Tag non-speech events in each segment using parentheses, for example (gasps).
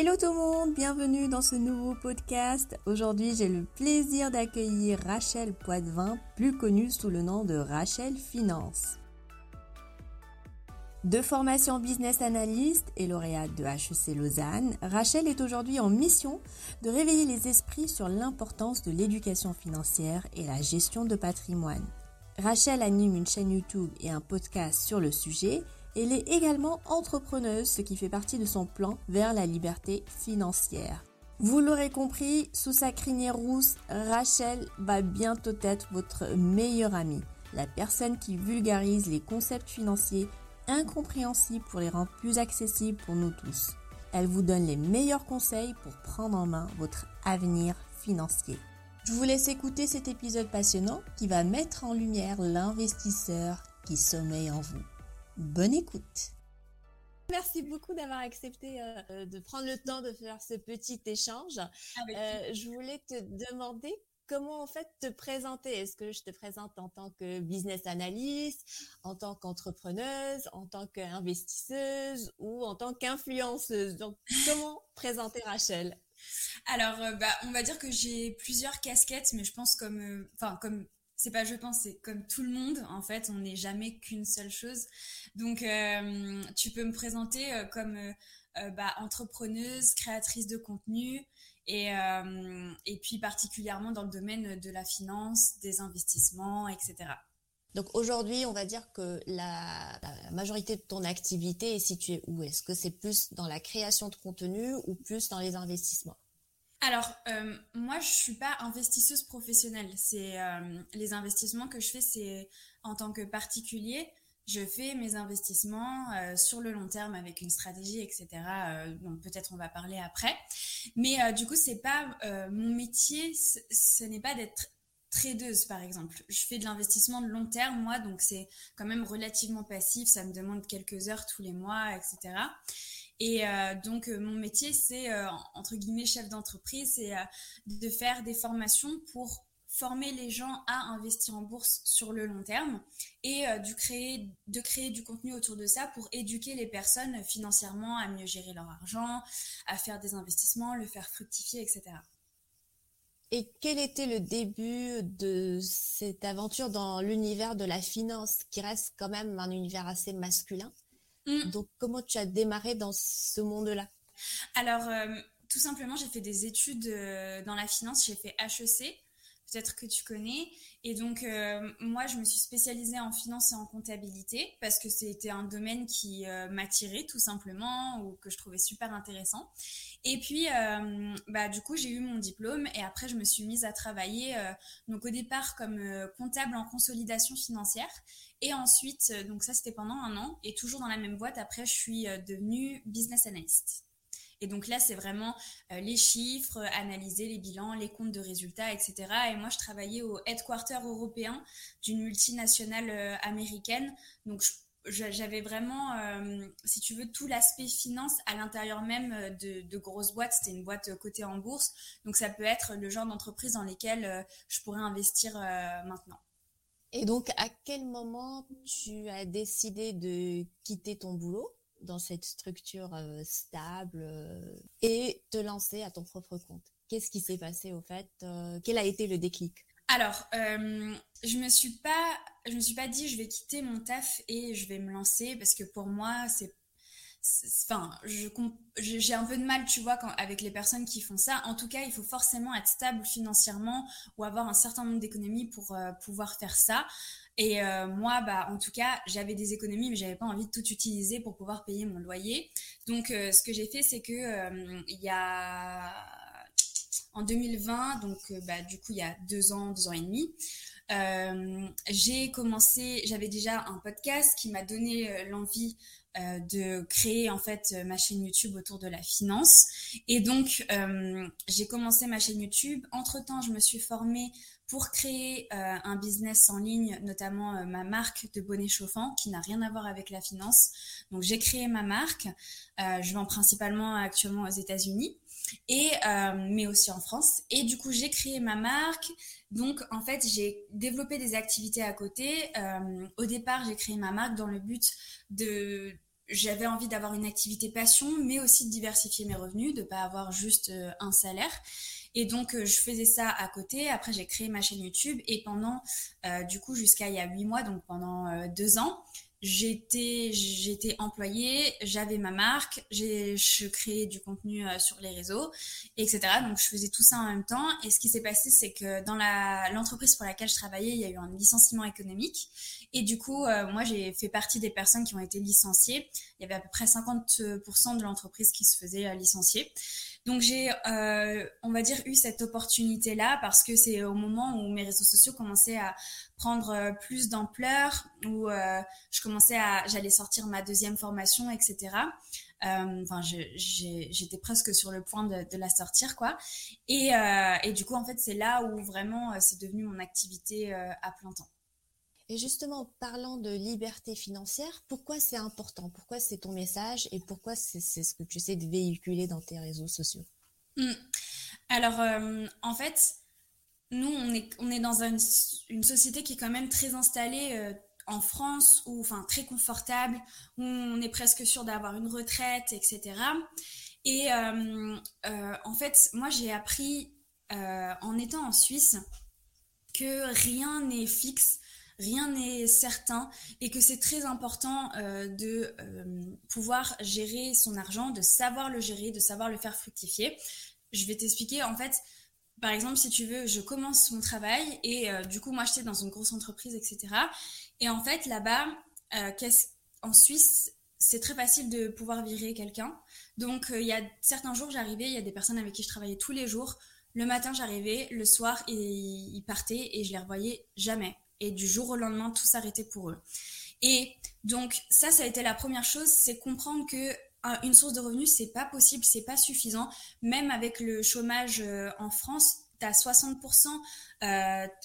Hello tout le monde, bienvenue dans ce nouveau podcast. Aujourd'hui, j'ai le plaisir d'accueillir Rachel Poitvin, plus connue sous le nom de Rachel Finance. De formation business analyst et lauréate de HEC Lausanne, Rachel est aujourd'hui en mission de réveiller les esprits sur l'importance de l'éducation financière et la gestion de patrimoine. Rachel anime une chaîne YouTube et un podcast sur le sujet elle est également entrepreneuse, ce qui fait partie de son plan vers la liberté financière. Vous l'aurez compris, sous sa crinière rousse, Rachel va bientôt être votre meilleure amie, la personne qui vulgarise les concepts financiers incompréhensibles pour les rendre plus accessibles pour nous tous. Elle vous donne les meilleurs conseils pour prendre en main votre avenir financier. Je vous laisse écouter cet épisode passionnant qui va mettre en lumière l'investisseur qui sommeille en vous. Bonne écoute. Merci beaucoup d'avoir accepté euh, de prendre le temps de faire ce petit échange. Euh, je voulais te demander comment en fait te présenter. Est-ce que je te présente en tant que business analyst, en tant qu'entrepreneuse, en tant qu'investisseuse ou en tant qu'influenceuse? Donc comment (laughs) présenter Rachel? Alors euh, bah, on va dire que j'ai plusieurs casquettes, mais je pense comme enfin comme c'est pas je pense, c'est comme tout le monde, en fait, on n'est jamais qu'une seule chose. Donc, euh, tu peux me présenter euh, comme euh, bah, entrepreneuse, créatrice de contenu, et, et puis particulièrement dans le domaine de la finance, des investissements, etc. Donc aujourd'hui, on va dire que la, la, majorité de ton activité est située où? Est-ce que c'est plus dans la création de contenu ou plus dans les investissements? Alors, euh, moi, je suis pas investisseuse professionnelle. C'est euh, les investissements que je fais, c'est en tant que particulier. Je fais mes investissements euh, sur le long terme avec une stratégie, etc. donc peut-être on va parler après. Mais du coup, c'est pas mon métier. Ce n'est pas d'être tradeuse, par exemple. Je fais de l'investissement de long terme, moi, donc c'est quand même relativement passif. Ça me demande quelques heures tous les mois, etc. Et euh, donc, euh, mon métier, c'est, euh, entre guillemets, chef d'entreprise, c'est de faire des formations pour former les gens à investir en bourse sur le long terme et du créer, de créer du contenu autour de ça pour éduquer les personnes financièrement à mieux gérer leur argent, à faire des investissements, le faire fructifier, etc. Et quel était le début de cette aventure dans l'univers de la finance, qui reste quand même un univers assez masculin? Mm. Donc, comment tu as démarré dans ce monde-là? Alors, euh, tout simplement, j'ai fait des études euh, dans la finance. J'ai fait HEC, peut-être que tu connais. Et donc, euh, moi, je me suis spécialisée en finance et en comptabilité parce que c'était un domaine qui m'attirait tout simplement ou que je trouvais super intéressant. Et puis, bah, du coup, j'ai eu mon diplôme et après, je me suis mise à travailler, donc au départ comme comptable en consolidation financière. Et ensuite, euh, donc ça c'était pendant un an, et toujours dans la même boîte, après je suis euh, devenue business analyst. Et donc là, c'est vraiment euh, les chiffres, analyser les bilans, les comptes de résultats, etc. Et moi, je travaillais au headquarter européen d'une multinationale américaine. Donc, j'avais vraiment, si tu veux, tout l'aspect finance à l'intérieur même de, de, grosses boîtes. C'était une boîte cotée en bourse. Donc, ça peut être le genre d'entreprise dans lesquelles je pourrais investir maintenant. Et donc, à quel moment tu as décidé de quitter ton boulot? Dans cette structure euh, stable euh, et te lancer à ton propre compte Qu'est-ce qui s'est passé au fait euh, Quel a été le déclic? Alors, je me suis pas, je me suis pas dit je vais quitter mon taf et je vais me lancer parce que pour moi c'est enfin, j'ai un peu de mal, tu vois, avec les personnes qui font ça. En tout cas, il faut forcément être stable financièrement ou avoir un certain nombre d'économies pour pouvoir faire ça. Et euh, moi, bah, en tout cas, j'avais des économies, mais j'avais pas envie de tout utiliser pour pouvoir payer mon loyer. Donc, euh, ce que j'ai fait, c'est que il y a en 2020, donc bah, du coup, il y a deux ans, deux ans et demi. j'ai commencé, j'avais déjà un podcast qui m'a donné l'envie euh, de créer en fait ma chaîne YouTube autour de la finance. Et donc euh, j'ai commencé ma chaîne YouTube. Entre temps, je me suis formée pour créer euh, un business en ligne, notamment ma marque de bonnets chauffants qui n'a rien à voir avec la finance. Donc j'ai créé ma marque. je vends principalement actuellement aux États-Unis et mais aussi en France. Et du coup, j'ai créé ma marque. Donc, en fait, j'ai développé des activités à côté. au départ, j'ai créé ma marque dans le but de j'avais envie d'avoir une activité passion, mais aussi de diversifier mes revenus, de pas avoir juste un salaire. Et donc, je faisais ça à côté. Après, j'ai créé ma chaîne YouTube et pendant, du coup, jusqu'à il y a huit mois, donc pendant deux ans, j'étais employée, j'avais ma marque, j'ai je créais du contenu euh, sur les réseaux, etc. Donc je faisais tout ça en même temps. Et ce qui s'est passé, c'est que dans la l'entreprise pour laquelle je travaillais, il y a eu un licenciement économique. Et du coup, euh, moi j'ai fait partie des personnes qui ont été licenciées. Il y avait à peu près 50% de l'entreprise qui se faisait euh, licencier. Donc j'ai, on va dire, eu cette opportunité-là parce que c'est au moment où mes réseaux sociaux commençaient à prendre euh, plus d'ampleur, où euh, je commençais à, j'allais sortir ma deuxième formation, etc. Euh, enfin, j'étais presque sur le point de, la sortir, quoi. Et, et, du coup, en fait, c'est là où vraiment c'est devenu mon activité à plein temps. Et justement, parlant de liberté financière, pourquoi c'est important? Pourquoi c'est ton message et pourquoi c'est ce que tu sais de véhiculer dans tes réseaux sociaux? Mmh. Alors, en fait, nous, on est, dans une, société qui est quand même très installée euh, en France, ou enfin très confortable, où on est presque sûr d'avoir une retraite, etc. Et euh, euh, en fait, moi, j'ai appris en étant en Suisse que rien n'est fixe, rien n'est certain et que c'est très important de pouvoir gérer son argent, de savoir le gérer, de savoir le faire fructifier. Je vais t'expliquer en fait par exemple, si tu veux, je commence mon travail et euh, du coup, moi, j'étais dans une grosse entreprise, etc. Et en fait, là-bas, euh, en Suisse, c'est très facile de pouvoir virer quelqu'un. Donc, euh, il y a certains jours, j'arrivais, il y a des personnes avec qui je travaillais tous les jours. Le matin, j'arrivais, le soir, ils partaient et je les revoyais jamais. Et du jour au lendemain, tout s'arrêtait pour eux. Et donc, ça, ça a été la première chose, c'est comprendre que une source de revenus, c'est pas possible, c'est pas suffisant. Même avec le chômage euh, en France, tu as 60%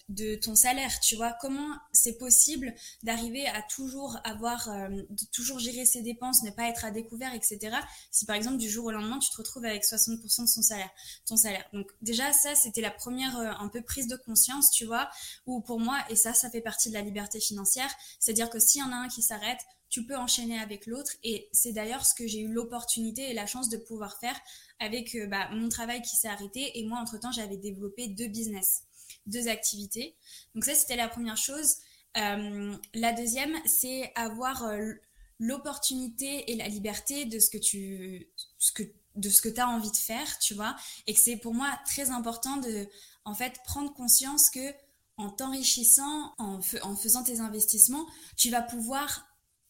de ton salaire, tu vois. Comment c'est possible d'arriver à toujours avoir, euh, de toujours gérer ses dépenses, ne pas être à découvert, etc. Si par exemple du jour au lendemain, tu te retrouves avec 60% de son salaire, ton salaire. Donc déjà, ça, c'était la première euh, un peu prise de conscience, tu vois, où pour moi, et ça, ça fait partie de la liberté financière, c'est-à-dire que s'il y en a un qui s'arrête, tu peux enchaîner avec l'autre. Et c'est d'ailleurs ce que j'ai eu l'opportunité et la chance de pouvoir faire avec euh, bah, mon travail qui s'est arrêté. Et moi, entre-temps, j'avais développé deux business, deux activités. Donc ça, c'était la première chose. Euh, la deuxième, c'est avoir euh, l'opportunité et la liberté de ce que tu... Ce que, de ce que tu as envie de faire, tu vois, et que c'est pour moi très important de, en fait, prendre conscience que en t'enrichissant, en, en faisant tes investissements, tu vas pouvoir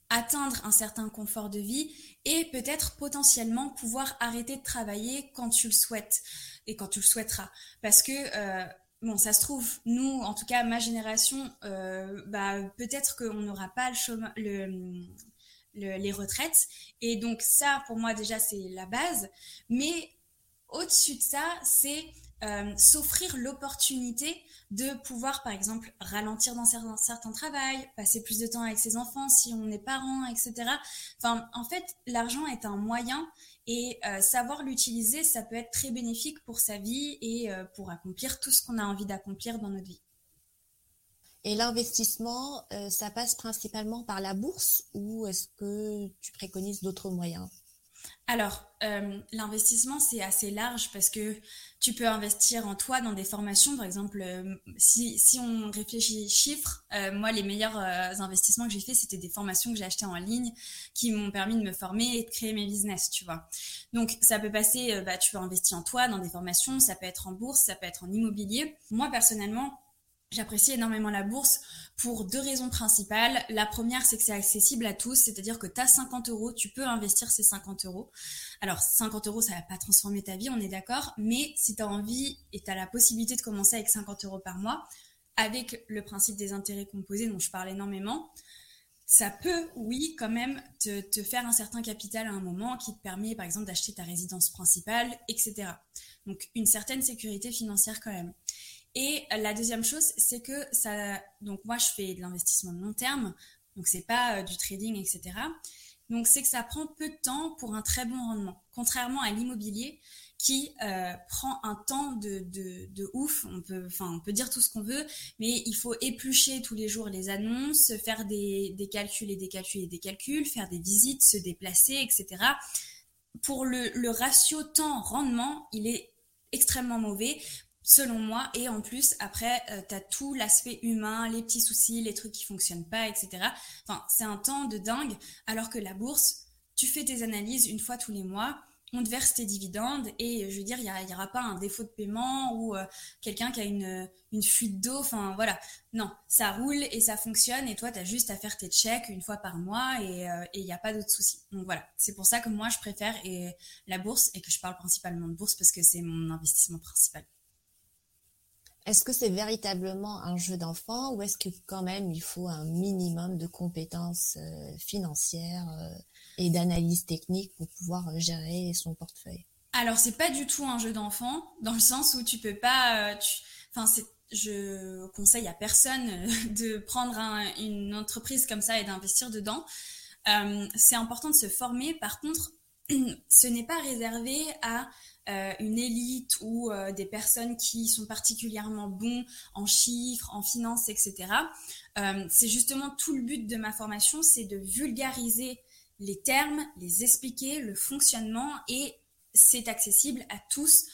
atteindre un certain confort de vie et peut-être potentiellement pouvoir arrêter de travailler quand tu le souhaites et quand tu le souhaiteras. Parce que, euh, bon, ça se trouve, nous, en tout cas, ma génération, euh, bah, peut-être qu'on n'aura pas le, le, les retraites. Et donc ça, pour moi, déjà, c'est la base. Mais au-dessus de ça, c'est euh, s'offrir l'opportunité de pouvoir, par exemple, ralentir dans certains, certains travails, passer plus de temps avec ses enfants si on est parent, etc. Enfin, en fait, l'argent est un moyen et euh, savoir l'utiliser, ça peut être très bénéfique pour sa vie et euh, pour accomplir tout ce qu'on a envie d'accomplir dans notre vie. Et l'investissement, ça passe principalement par la bourse ou est-ce que tu préconises d'autres moyens? Alors, euh, l'investissement, c'est assez large parce que tu peux investir en toi dans des formations. Par exemple, euh, si, si, on réfléchit chiffres, euh, moi, les meilleurs investissements que j'ai fait, c'était des formations que j'ai achetées en ligne qui m'ont permis de me former et de créer mes business, tu vois. Donc, ça peut passer, bah, tu peux investir en toi dans des formations, ça peut être en bourse, ça peut être en immobilier. Moi, personnellement, J'apprécie énormément la bourse pour deux raisons principales. La première, c'est que c'est accessible à tous, c'est-à-dire que tu as 50 euros, tu peux investir ces 50 euros. Alors, 50 euros, ça va pas transformer ta vie, on est d'accord, mais si tu as envie et tu as la possibilité de commencer avec 50 euros par mois, avec le principe des intérêts composés dont je parle énormément, ça peut, oui, quand même, te, faire un certain capital à un moment qui te permet, par exemple, d'acheter ta résidence principale, etc. Donc, une certaine sécurité financière quand même. Et la deuxième chose, c'est que ça. Donc, moi, je fais de l'investissement de long terme, donc c'est pas euh, du trading, etc. Donc, c'est que ça prend peu de temps pour un très bon rendement. Contrairement à l'immobilier, qui euh, prend un temps de, de, de ouf. On peut, enfin, on peut dire tout ce qu'on veut, mais il faut éplucher tous les jours les annonces, faire des, des calculs et des calculs et des calculs, faire des visites, se déplacer, etc. Pour le, le ratio temps-rendement, il est extrêmement mauvais selon moi. Et en plus, après, euh, tu as tout l'aspect humain, les petits soucis, les trucs qui fonctionnent pas, etc. Enfin, c'est un temps de dingue. Alors que la bourse, tu fais tes analyses une fois tous les mois, on te verse tes dividendes et je veux dire, il n'y aura pas un défaut de paiement ou euh, quelqu'un qui a une, une fuite d'eau. Enfin, voilà. Non, ça roule et ça fonctionne et toi, tu as juste à faire tes checks une fois par mois et euh, il n'y a pas d'autres soucis. Donc voilà, c'est pour ça que moi, je préfère et, la bourse et que je parle principalement de bourse parce que c'est mon investissement principal. Est-ce que c'est véritablement un jeu d'enfant ou est-ce que quand même il faut un minimum de compétences euh, financières euh, et d'analyse technique pour pouvoir euh, gérer son portefeuille? Alors c'est pas du tout un jeu d'enfant dans le sens où tu peux pas, enfin c'est je conseille à personne (laughs) de prendre une entreprise comme ça et d'investir dedans. c'est important de se former. Par contre, (clears throat) ce n'est pas réservé à euh, une élite ou euh, des personnes qui sont particulièrement bons en chiffres, en finances, etc. Euh, c'est justement tout le but de ma formation, c'est de vulgariser les termes, les expliquer, le fonctionnement et c'est accessible à tous.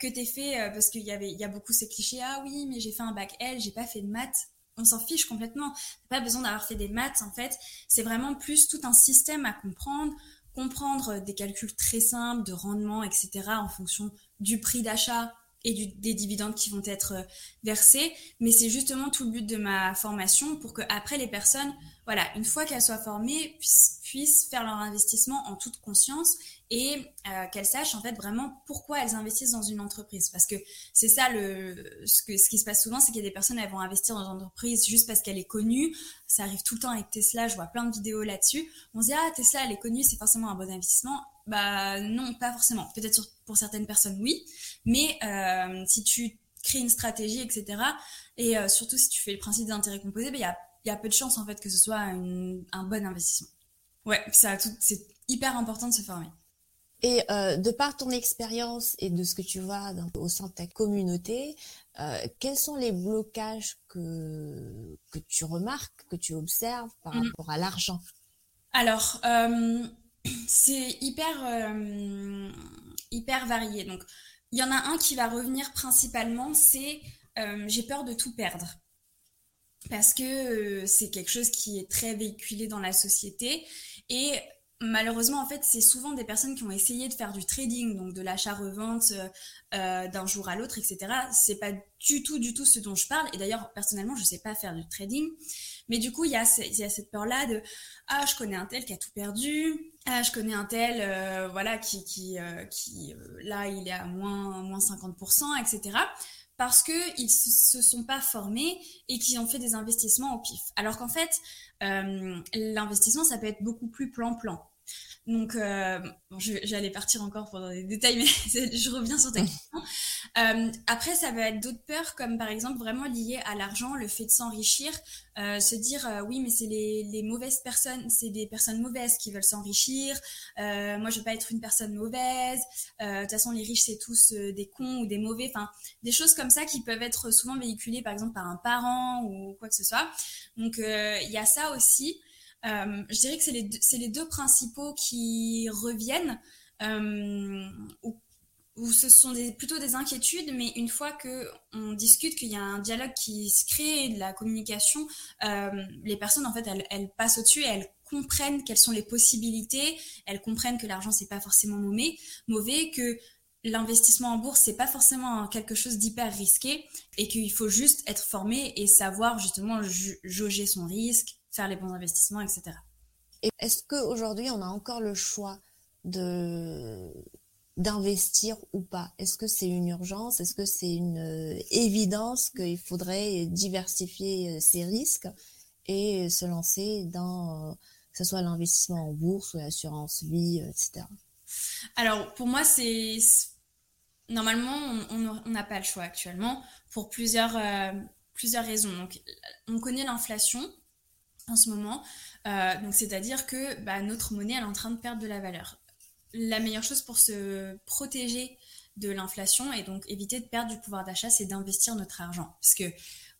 que t'aies fait, parce qu'il y avait, y a beaucoup ces clichés, ah oui, mais j'ai fait un bac L, j'ai pas fait de maths on s'en fiche complètement. Pas besoin d'avoir fait des maths en fait. C'est vraiment plus tout un système à comprendre, comprendre des calculs très simples de rendement, etc., en fonction du prix d'achat et des dividendes qui vont être euh, versés. Mais c'est justement tout le but de ma formation pour que après les personnes, voilà, une fois qu'elles soient formées, puissent, puissent faire leur investissement en toute conscience et euh, qu'elles sachent en fait vraiment pourquoi elles investissent dans une entreprise. Parce que c'est ça le ce, que, ce qui se passe souvent, c'est qu'il y a des personnes elles vont investir dans une entreprise juste parce qu'elle est connue. Ça arrive tout le temps avec Tesla, je vois plein de vidéos là-dessus. On se dit ah Tesla elle est connue, c'est forcément un bon investissement. Bah non, pas forcément. Peut-être pour certaines personnes oui, mais euh, si tu crées une stratégie, etc. Et euh, surtout si tu fais le principe d'intérêt composé, bah, il y a il y a peu de chances en fait que ce soit un bon investissement. Ouais, ça c'est hyper important de se former. Et euh, de par ton expérience et de ce que tu vois au sein de ta communauté, euh, quels sont les blocages que, que tu remarques, que tu observes par mm. rapport à l'argent? Alors, euh, (clears throat) c'est hyper, hyper varié. Donc, il y en a un qui va revenir principalement, c'est j'ai peur de tout perdre. Parce que c'est quelque chose qui est très véhiculé dans la société. Et malheureusement, en fait, c'est souvent des personnes qui ont essayé de faire du trading, donc de l'achat-revente euh, euh, d'un jour à l'autre, etc. C'est pas du tout, du tout ce dont je parle. Et d'ailleurs, personnellement, je sais pas faire du trading. Mais du coup, il y a, cette peur-là de ah, je connais un tel qui a tout perdu. Ah, je connais un tel, euh, voilà, qui, qui, qui là, il est à moins, moins 50%, etc parce que ils se sont pas formés et qu'ils ont fait des investissements au pif. Alors qu'en fait, l'investissement, ça peut être beaucoup plus plan-plan. Donc, euh, j'allais partir encore pour des détails, (laughs) mais je reviens sur ta question. Euh, après, ça va être d'autres peurs, comme par exemple vraiment liées à l'argent, le fait de s'enrichir, euh, se dire euh, oui, mais c'est les, les, mauvaises personnes, c'est des personnes mauvaises qui veulent s'enrichir. Euh, moi, je veux pas être une personne mauvaise. Euh, de toute façon, les riches, c'est tous des cons ou des mauvais. Enfin, des choses comme ça qui peuvent être souvent véhiculées, par exemple, par un parent ou quoi que ce soit. Donc, il y a ça aussi. Euh, je dirais que c'est les, deux, principaux qui reviennent, euh, où, ce sont plutôt des inquiétudes, mais une fois que on discute, qu'il y a un dialogue qui se crée, de la communication, euh, les personnes en fait elles, elles passent au-dessus et elles comprennent quelles sont les possibilités, elles comprennent que l'argent c'est pas forcément mauvais, mauvais que l'investissement en bourse c'est pas forcément quelque chose d'hyper risqué et qu'il faut juste être formé et savoir justement jauger son risque, faire les bons investissements, etc. Est-ce qu'aujourd'hui, on a encore le choix de d'investir ou pas? Est-ce que c'est une urgence? Est-ce que c'est une euh, évidence qu'il faudrait diversifier euh, ses risques et se lancer dans euh, que ce soit l'investissement en bourse ou l'assurance vie, etc. Alors pour moi, c'est normalement on n'a pas le choix actuellement pour plusieurs plusieurs raisons. Donc on connaît l'inflation, en ce moment. Euh, donc c'est-à-dire que bah, notre monnaie est en train de perdre de la valeur. La meilleure chose pour se protéger de l'inflation et donc éviter de perdre du pouvoir d'achat, c'est d'investir notre argent. Parce que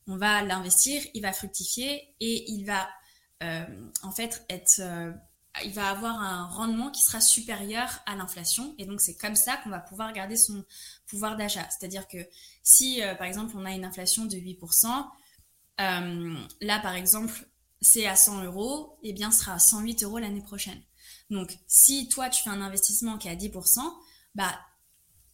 on va l'investir, il va fructifier et il va euh, en fait être euh, il va avoir un rendement qui sera supérieur à l'inflation et donc c'est comme ça qu'on va pouvoir garder son pouvoir d'achat. C'est-à-dire que si euh, par exemple on a une inflation de 8%, là par exemple c'est à 100 euros, eh bien sera à 108 euros l'année prochaine. Donc si toi tu fais un investissement qui est à 10%, bah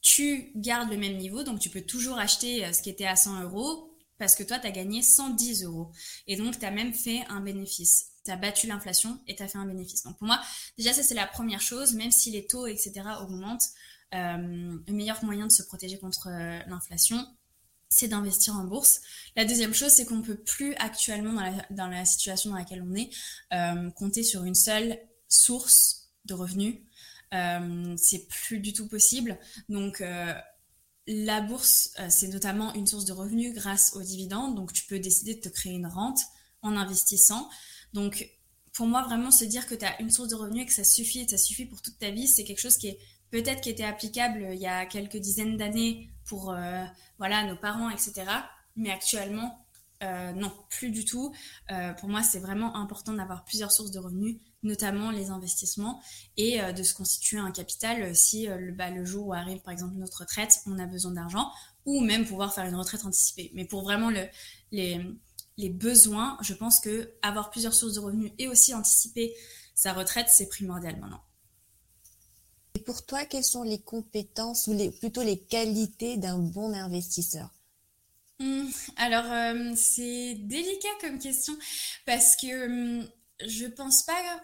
tu gardes le même niveau, donc tu peux toujours acheter ce qui était à 100 euros parce que toi, tu as gagné 110 euros. Et donc, tu as même fait un bénéfice. Tu as battu l'inflation et tu as fait un bénéfice. Donc, pour moi, déjà, ça, c'est la première chose. Même si les taux, etc., augmentent, euh, le meilleur moyen de se protéger contre euh, l'inflation, c'est d'investir en bourse. La deuxième chose, c'est qu'on ne peut plus actuellement, dans la, situation dans laquelle on est, euh, compter sur une seule source de revenus. c'est plus du tout possible. Donc, la bourse, euh, c'est notamment une source de revenus grâce aux dividendes. Donc, tu peux décider de te créer une rente en investissant. Donc, pour moi, vraiment se dire que tu as une source de revenus et que ça suffit, ça suffit pour toute ta vie, c'est quelque chose qui est peut-être qui était applicable il y a quelques dizaines d'années pour euh, voilà nos parents, etc. Mais actuellement, euh, non, plus du tout. pour moi, c'est vraiment important d'avoir plusieurs sources de revenus notamment les investissements, et euh, de se constituer un capital euh, si euh, le, bah, le jour où arrive par exemple notre retraite, on a besoin d'argent, ou même pouvoir faire une retraite anticipée. Mais pour vraiment le, les, les besoins, je pense que avoir plusieurs sources de revenus et aussi anticiper sa retraite, c'est primordial maintenant. Pour toi, quelles sont les compétences ou plutôt les qualités d'un bon investisseur? Mmh, Alors, c'est délicat comme question parce que je pense pas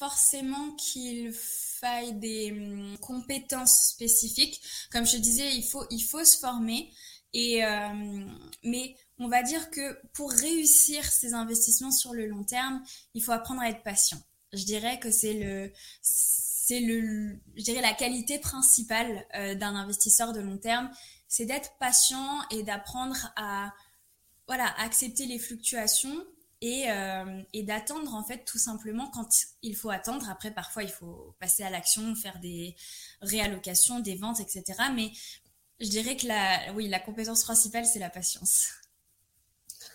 forcément qu'il faille des hum, compétences spécifiques. Comme je disais, il faut, il faut se former. Et, euh, mais on va dire que pour réussir ces investissements sur le long terme, il faut apprendre à être patient. Je dirais que c'est le, c'est le, je dirais la qualité principale euh, d'un investisseur de long terme, c'est d'être patient et d'apprendre à, voilà, accepter les fluctuations et, euh, et d'attendre en fait tout simplement quand il faut attendre. Après, parfois, il faut passer à l'action, faire des réallocations, des ventes, etc. Mais je dirais que la, oui, la compétence principale, c'est la patience.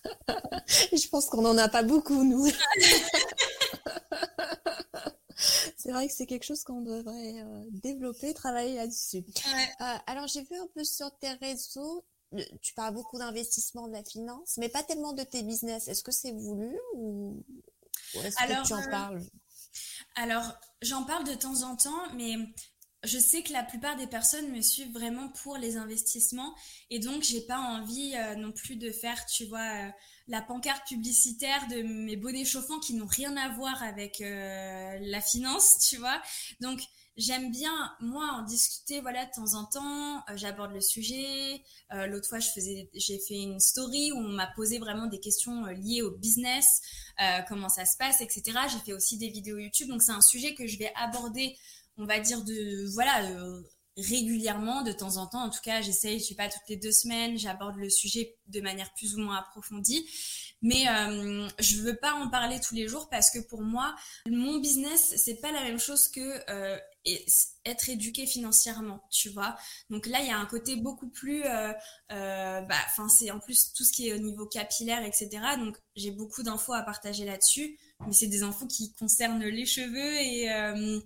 (laughs) je pense qu'on n'en a pas beaucoup, nous. (laughs) c'est vrai que c'est quelque chose qu'on devrait euh, développer, travailler là-dessus. Euh, alors, j'ai vu un peu sur tes réseaux, tu parles beaucoup d'investissement, de la finance, mais pas tellement de tes business. Est-ce que c'est voulu ou, est-ce que tu en euh, parles? Alors, j'en parle de temps en temps, mais je sais que la plupart des personnes me suivent vraiment pour les investissements et donc j'ai pas envie euh, non plus de faire, tu vois, euh, la pancarte publicitaire de mes bonnets chauffants qui n'ont rien à voir avec la finance, (laughs) tu vois. Donc J'aime bien, moi, en discuter, voilà, de temps en temps. Euh, j'aborde le sujet. Euh, l'autre fois, j'ai fait une story où on m'a posé vraiment des questions euh, liées au business, comment ça se passe, etc. J'ai fait aussi des vidéos YouTube. Donc, c'est un sujet que je vais aborder, on va dire, de, voilà, régulièrement, de temps en temps. En tout cas, j'essaye, je sais pas, toutes les deux semaines, j'aborde le sujet de manière plus ou moins approfondie. Mais euh, je veux pas en parler tous les jours parce que pour moi, mon business, c'est pas la même chose que euh, être éduqué financièrement, tu vois. Donc là, il y a un côté beaucoup plus, euh, euh, bah, enfin c'est en plus tout ce qui est au niveau capillaire, etc. Donc j'ai beaucoup d'infos à partager là-dessus, mais c'est des infos qui concernent les cheveux et euh,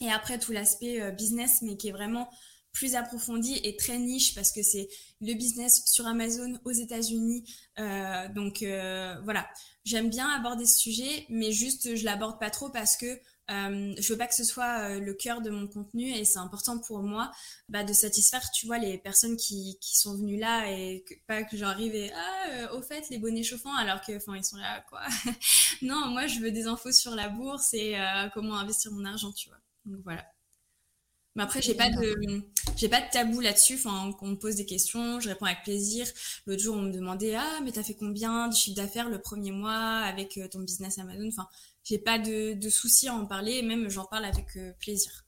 et après tout l'aspect business, mais qui est vraiment plus approfondie et très niche parce que c'est le business sur Amazon aux États-Unis. Euh, donc euh, voilà, j'aime bien aborder ce sujet, mais juste je l'aborde pas trop parce que euh, je veux pas que ce soit euh, le cœur de mon contenu et c'est important pour moi bah, de satisfaire, tu vois, les personnes qui, qui sont venues là et pas que j'arrive et ah au fait les bonnets chauffants alors que enfin ils sont là quoi. (laughs) non, moi je veux des infos sur la bourse et comment investir mon argent, tu vois. Donc voilà. Mais après, j'ai pas de, j'ai pas de tabou là-dessus. Enfin, quand on me pose des questions, je réponds avec plaisir. L'autre jour, on me demandait, ah, mais t'as fait combien de chiffre d'affaires le premier mois avec euh, ton business Amazon? Enfin, j'ai pas de, de soucis à en parler. Même, j'en parle avec euh, plaisir.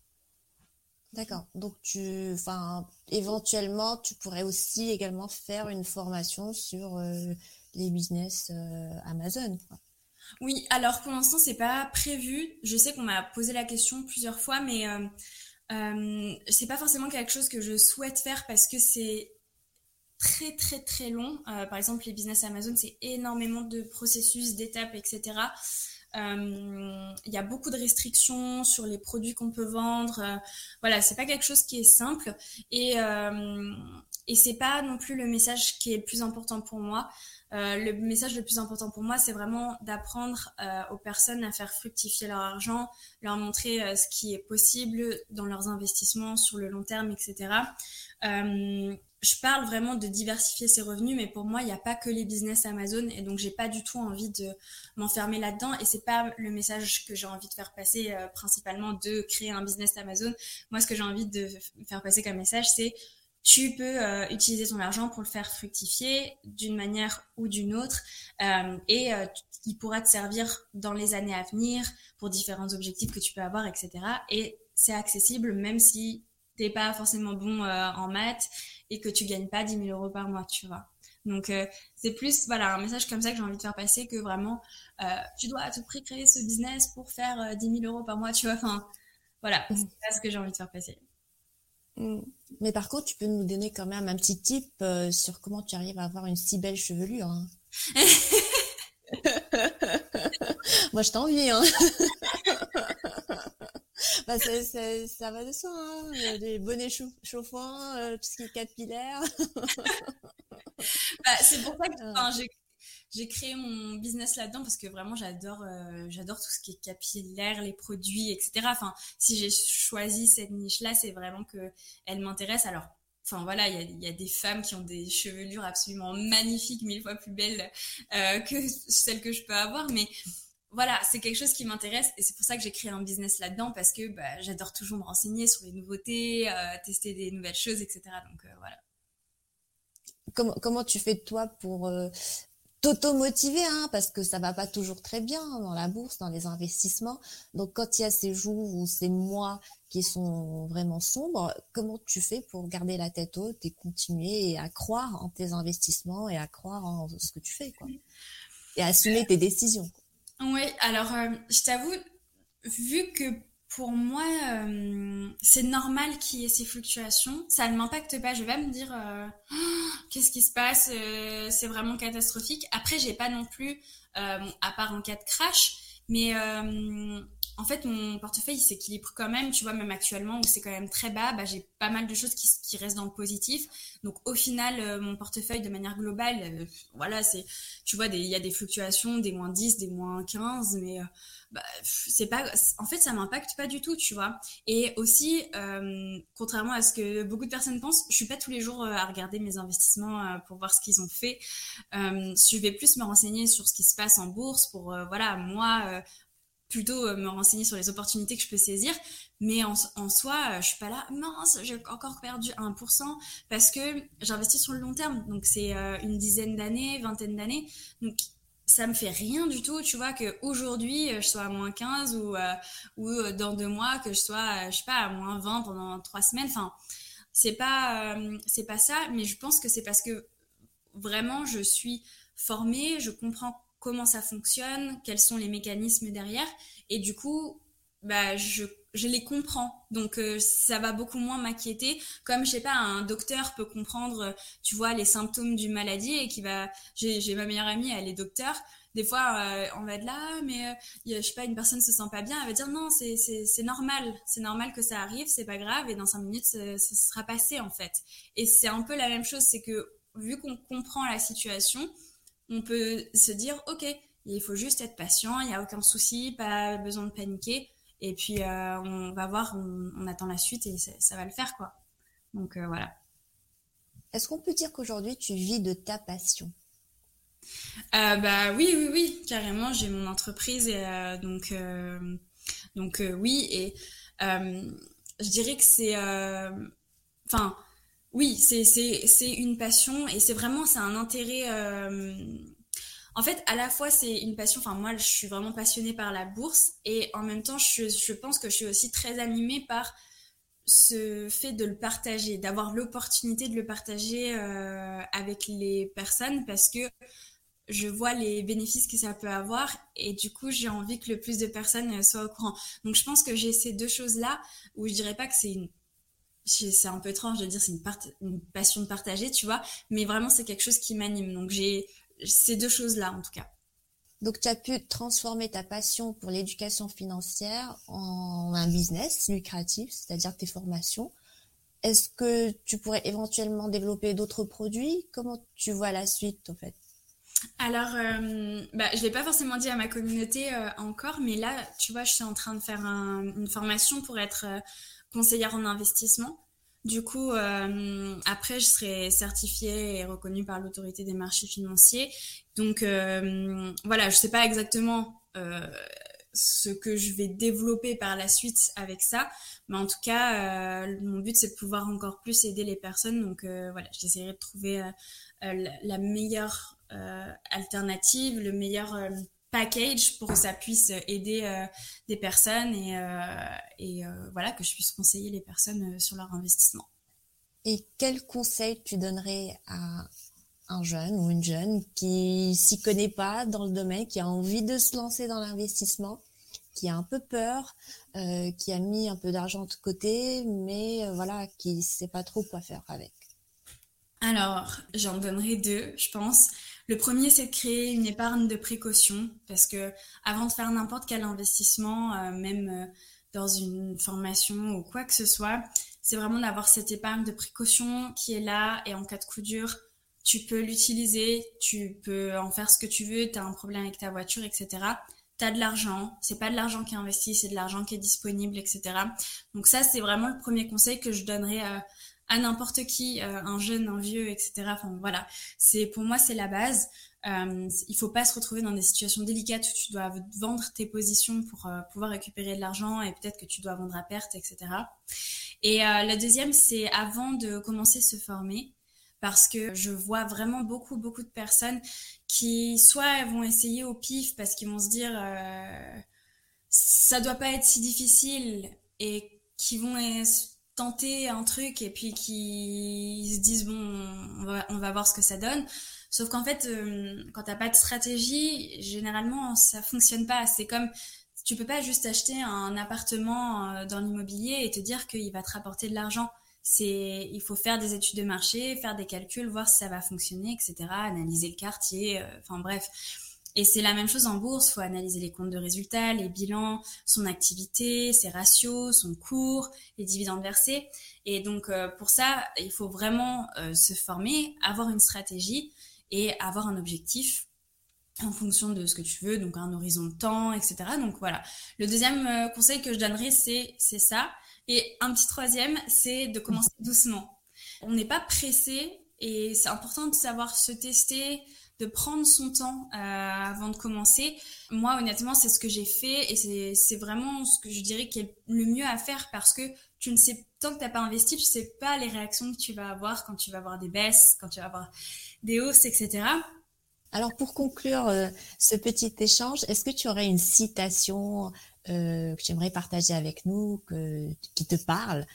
D'accord. Donc, tu, enfin, éventuellement, tu pourrais aussi également faire une formation sur euh, les business Amazon. Oui, alors pour l'instant, c'est pas prévu. Je sais qu'on m'a posé la question plusieurs fois, mais Euh, c'est pas forcément quelque chose que je souhaite faire parce que c'est très très très long. Euh, par exemple, les business Amazon, c'est énormément de processus, d'étapes, etc. Euh, il y a beaucoup de restrictions sur les produits qu'on peut vendre. Euh, voilà, c'est pas quelque chose qui est simple et euh, et c'est pas non plus le message qui est le plus important pour moi. Euh, le message le plus important pour moi, c'est vraiment d'apprendre euh, aux personnes à faire fructifier leur argent, leur montrer euh, ce qui est possible dans leurs investissements sur le long terme, etc. je parle vraiment de diversifier ses revenus, mais pour moi, il n'y a pas que les business Amazon, et donc j'ai pas du tout envie de m'enfermer là-dedans, et c'est pas le message que j'ai envie de faire passer principalement de créer un business Amazon. Moi, ce que j'ai envie de faire passer comme message, c'est tu peux euh, utiliser ton argent pour le faire fructifier d'une manière ou d'une autre euh, et euh, il pourra te servir dans les années à venir pour différents objectifs que tu peux avoir, etc. Et c'est accessible même si t'es pas forcément bon en maths et que tu gagnes pas 10 000 euros par mois, tu vois. Donc c'est plus voilà un message comme ça que j'ai envie de faire passer que vraiment tu dois à tout prix créer ce business pour faire 10 000 euros par mois, tu vois. Enfin voilà, mmh. c'est ce que j'ai envie de faire passer. Mm. Mais par contre, tu peux nous donner quand même un petit tip euh, sur comment tu arrives à avoir une si belle chevelure. Hein. (laughs) Moi, je t'envie. Hein. (laughs) bah, ça va de soi. Hein. Des bonnets chauffants, euh, tout ce qui est capillaire. (laughs) bah, c'est pour ça que ah. j'ai j'ai créé mon business là-dedans parce que vraiment j'adore euh, j'adore tout ce qui est capillaire, les produits, etc. Enfin, si j'ai choisi cette niche-là, c'est vraiment que elle m'intéresse. Alors, enfin voilà, il y a, des femmes qui ont des chevelures absolument magnifiques, mille fois plus belles euh, que celles que je peux avoir, mais voilà, c'est quelque chose qui m'intéresse et c'est pour ça que j'ai créé un business là-dedans parce que bah, j'adore toujours me renseigner sur les nouveautés, euh, tester des nouvelles choses, etc. Donc voilà. Comment, comment tu fais toi pour t'auto-motiver, hein, parce que ça va pas toujours très bien dans la bourse, dans les investissements. Donc, quand il y a ces jours ou ces mois qui sont vraiment sombres, comment tu fais pour garder la tête haute et continuer à croire en tes investissements et à croire en ce que tu fais, quoi, et assumer tes décisions. Oui, alors euh, je t'avoue, vu que pour moi, euh, c'est normal qu'il y ait ces fluctuations. Ça ne m'impacte pas. Je vais me dire, euh, (gasps) qu'est-ce qui se passe euh, C'est vraiment catastrophique. Après, j'ai pas non plus, à part en cas de crash, mais en fait, mon portefeuille s'équilibre quand même. Tu vois, même actuellement où c'est quand même très bas, bah, j'ai pas mal de choses qui, restent dans le positif. Donc, au final, mon portefeuille, de manière globale, voilà, c'est, tu vois, il y a des fluctuations, des moins 10, des moins 15, mais bah, c'est pas en fait ça m'impacte pas du tout tu vois et aussi euh, contrairement à ce que beaucoup de personnes pensent je suis pas tous les jours euh, à regarder mes investissements euh, pour voir ce qu'ils ont fait je vais plus me renseigner sur ce qui se passe en bourse pour voilà moi plutôt me renseigner sur les opportunités que je peux saisir. Mais en, soi je suis pas là. Mince j'ai encore perdu 1% parce que j'investis sur le long terme. Donc c'est une dizaine d'années vingtaine d'années. Donc ça me fait rien du tout, tu vois, qu'aujourd'hui, euh, je sois à moins 15 ou, euh, ou euh, dans deux mois, que je sois, je sais pas, à moins 20 pendant trois semaines. Enfin, c'est pas, c'est pas ça, mais je pense que c'est parce que vraiment, je suis formée, je comprends comment ça fonctionne, quels sont les mécanismes derrière, et du coup, bah, je les comprends. Donc euh, ça va beaucoup moins m'inquiéter. Comme je sais pas, un docteur peut comprendre, tu vois, les symptômes d'une maladie et qui va. J'ai ma meilleure amie, elle est docteur. Des fois, euh, on va être là, mais euh, je sais pas, une personne se sent pas bien, elle va dire non, c'est normal, c'est normal que ça arrive, c'est pas grave, et dans cinq minutes, ça sera passé en fait. Et c'est un peu la même chose, c'est que vu qu'on comprend la situation, on peut se dire ok, il faut juste être patient, il y a aucun souci, pas besoin de paniquer et puis, euh, on va voir, on, attend la suite et ça, va le faire, quoi. Donc, euh, voilà. Est-ce qu'on peut dire qu'aujourd'hui, tu vis de ta passion? Euh, Bah oui, oui, oui, carrément. J'ai mon entreprise et donc, donc oui. Et je dirais que c'est... Enfin, oui, c'est une passion et c'est vraiment, c'est un intérêt en fait, à la fois, c'est une passion. Enfin, moi, je suis vraiment passionnée par la bourse et en même temps, je, pense que je suis aussi très animée par ce fait de le partager, d'avoir l'opportunité de le partager euh, avec les personnes parce que je vois les bénéfices que ça peut avoir et du coup j'ai envie que le plus de personnes soient au courant. Donc je pense que j'ai ces deux choses-là où je dirais pas que c'est une c'est un peu étrange de dire c'est une, une passion de partager, tu vois, mais vraiment c'est quelque chose qui m'anime. Donc j'ai ces deux choses-là en tout cas. Donc tu as pu transformer ta passion pour l'éducation financière en un business lucratif, c'est-à-dire tes formations. Est-ce que tu pourrais éventuellement développer d'autres produits? Comment tu vois la suite, en fait? Alors, euh, bah, je ne l'ai pas forcément dit à ma communauté euh, encore, mais là, tu vois, je suis en train de faire une formation pour être euh, conseillère en investissement. Du coup, après, je serai certifiée et reconnue par l'autorité des marchés financiers. Donc, voilà, je ne sais pas exactement ce que je vais développer par la suite avec ça. Mais en tout cas, euh, mon but, c'est de pouvoir encore plus aider les personnes. Donc euh, voilà, j'essaierai de trouver euh, la meilleure alternative, le meilleur package pour que ça puisse aider des personnes et, et voilà, que je puisse conseiller les personnes sur leur investissement. Et quel conseil tu donnerais à un jeune ou une jeune qui s'y connaît pas dans le domaine, qui a envie de se lancer dans l'investissement qui a un peu peur, euh, qui a mis un peu d'argent de côté, mais euh, voilà, qui sait pas trop quoi faire avec? Alors, j'en donnerai deux, je pense. Le premier, c'est de créer une épargne de précaution, parce que avant de faire n'importe quel investissement, euh, même dans une formation ou quoi que ce soit, c'est vraiment d'avoir cette épargne de précaution qui est là et en cas de coup dur, tu peux l'utiliser, tu peux en faire ce que tu veux, tu as un problème avec ta voiture, etc t'as de l'argent, c'est pas de l'argent qui est investi, c'est de l'argent qui est disponible, etc. Donc ça, c'est vraiment le premier conseil que je donnerais à, à n'importe qui, euh, un jeune, un vieux, etc. Enfin voilà, c'est pour moi c'est la base. Euh, il faut pas se retrouver dans des situations délicates où tu dois vendre tes positions pour euh, pouvoir récupérer de l'argent et peut-être que tu dois vendre à perte, etc. Et euh, la deuxième, c'est avant de commencer à se former, parce que je vois vraiment beaucoup, beaucoup de personnes qui soit vont essayer au pif parce qu'ils vont se dire euh, ça doit pas être si difficile et qui vont tenter un truc et puis qui se disent bon on va, voir ce que ça donne sauf qu'en fait euh, quand t'as pas de stratégie généralement ça fonctionne pas c'est comme tu peux pas juste acheter un appartement euh, dans l'immobilier et te dire qu'il va te rapporter de l'argent c'est il faut faire des études de marché, faire des calculs, voir si ça va fonctionner, etc. Analyser le quartier, euh, enfin bref. Et c'est la même chose en bourse, il faut analyser les comptes de résultats, les bilans, son activité, ses ratios, son cours, les dividendes versés. Et donc euh, pour ça, il faut vraiment euh, se former, avoir une stratégie et avoir un objectif en fonction de ce que tu veux, donc un horizon de temps, etc. Donc voilà. Le deuxième conseil que je donnerais, c'est c'est ça. Et un petit troisième, c'est de commencer doucement. On n'est pas pressé et c'est important de savoir se tester, de prendre son temps euh, avant de commencer. Moi, honnêtement, c'est ce que j'ai fait et c'est vraiment ce que je dirais qui est le mieux à faire parce que tu ne sais, tant que tu n'as pas investi, tu sais pas les réactions que tu vas avoir quand tu vas avoir des baisses, quand tu vas avoir des hausses, etc. Alors pour conclure euh, ce petit échange, est-ce que tu aurais une citation euh, que j'aimerais partager avec nous, qui te parle,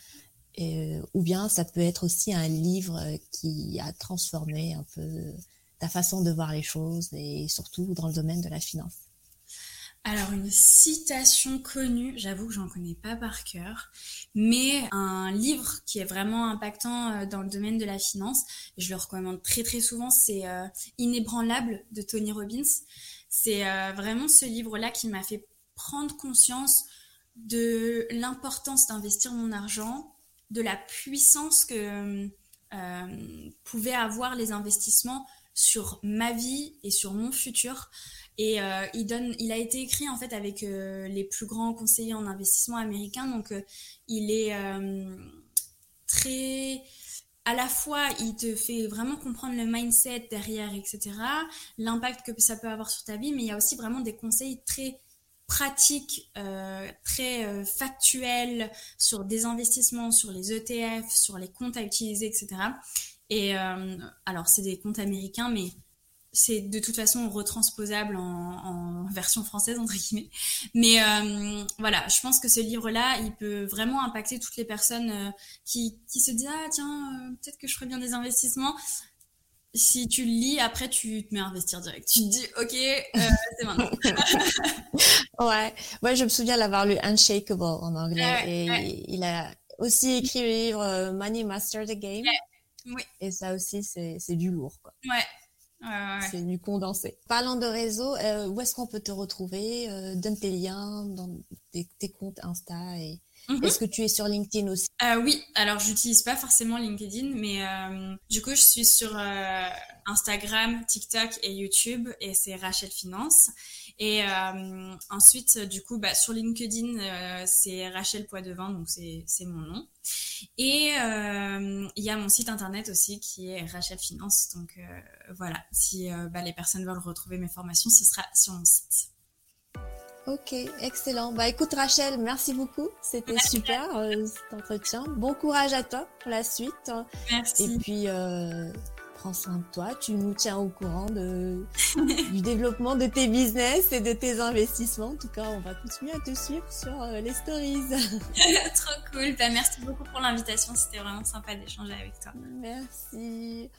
ou bien ça peut être aussi un livre qui a transformé un peu ta façon de voir les choses et surtout dans le domaine de la finance. Alors une citation connue, j'avoue que j'en connais pas par cœur, mais un livre qui est vraiment impactant euh, dans le domaine de la finance, je le recommande très très souvent, c'est Inébranlable de Tony Robbins. C'est vraiment ce livre-là qui m'a fait prendre conscience de l'importance d'investir mon argent, de la puissance que euh, pouvaient avoir les investissements sur ma vie et sur mon futur. Et euh, il donne, il a été écrit en fait avec euh, les plus grands conseillers en investissement américains, donc il est très à la fois, il te fait vraiment comprendre le mindset derrière, etc., l'impact que ça peut avoir sur ta vie, mais il y a aussi vraiment des conseils très pratique euh, très euh, factuelle sur des investissements, sur les ETF, sur les comptes à utiliser, etc. Et euh, alors, c'est des comptes américains, mais c'est de toute façon retransposable en, version française, entre guillemets. Mais voilà, je pense que ce livre-là, il peut vraiment impacter toutes les personnes qui, qui se disent Ah, tiens, peut-être que je ferais bien des investissements si tu le lis, après tu te mets à investir direct. Tu te dis, ok, euh, c'est maintenant. (laughs) ouais, ouais, je me souviens l'avoir lu Unshakable en anglais et il a aussi écrit le livre euh, Money Master the Game. Oui. Et ça aussi, c'est du lourd, quoi. Ouais. C'est du condensé. Parlant de réseau, euh, où est-ce qu'on peut te retrouver Donne tes liens dans tes, tes comptes Insta et Mhm. Est-ce que tu es sur LinkedIn aussi? Euh, Oui, alors j'utilise pas forcément LinkedIn, mais euh, du coup je suis sur euh, Instagram, TikTok et YouTube et c'est Rachel Finance. Et euh, ensuite, du coup, bah, sur LinkedIn, euh, c'est Rachel Poidevin, donc c'est mon nom. Et il y a mon site internet aussi qui est Rachel Finance. Donc voilà, si bah, les personnes veulent retrouver mes formations, ce sera sur mon site. Ok, excellent. Bah écoute Rachel, merci beaucoup. C'était super euh, cet entretien. Bon courage à toi pour la suite. Merci. Et puis euh, prends soin de toi. Tu nous tiens au courant de, (laughs) du développement de tes business et de tes investissements. En tout cas, on va continuer à te suivre sur euh, les stories. (laughs) Trop cool. Bah, merci beaucoup pour l'invitation. C'était vraiment sympa d'échanger avec toi. Merci.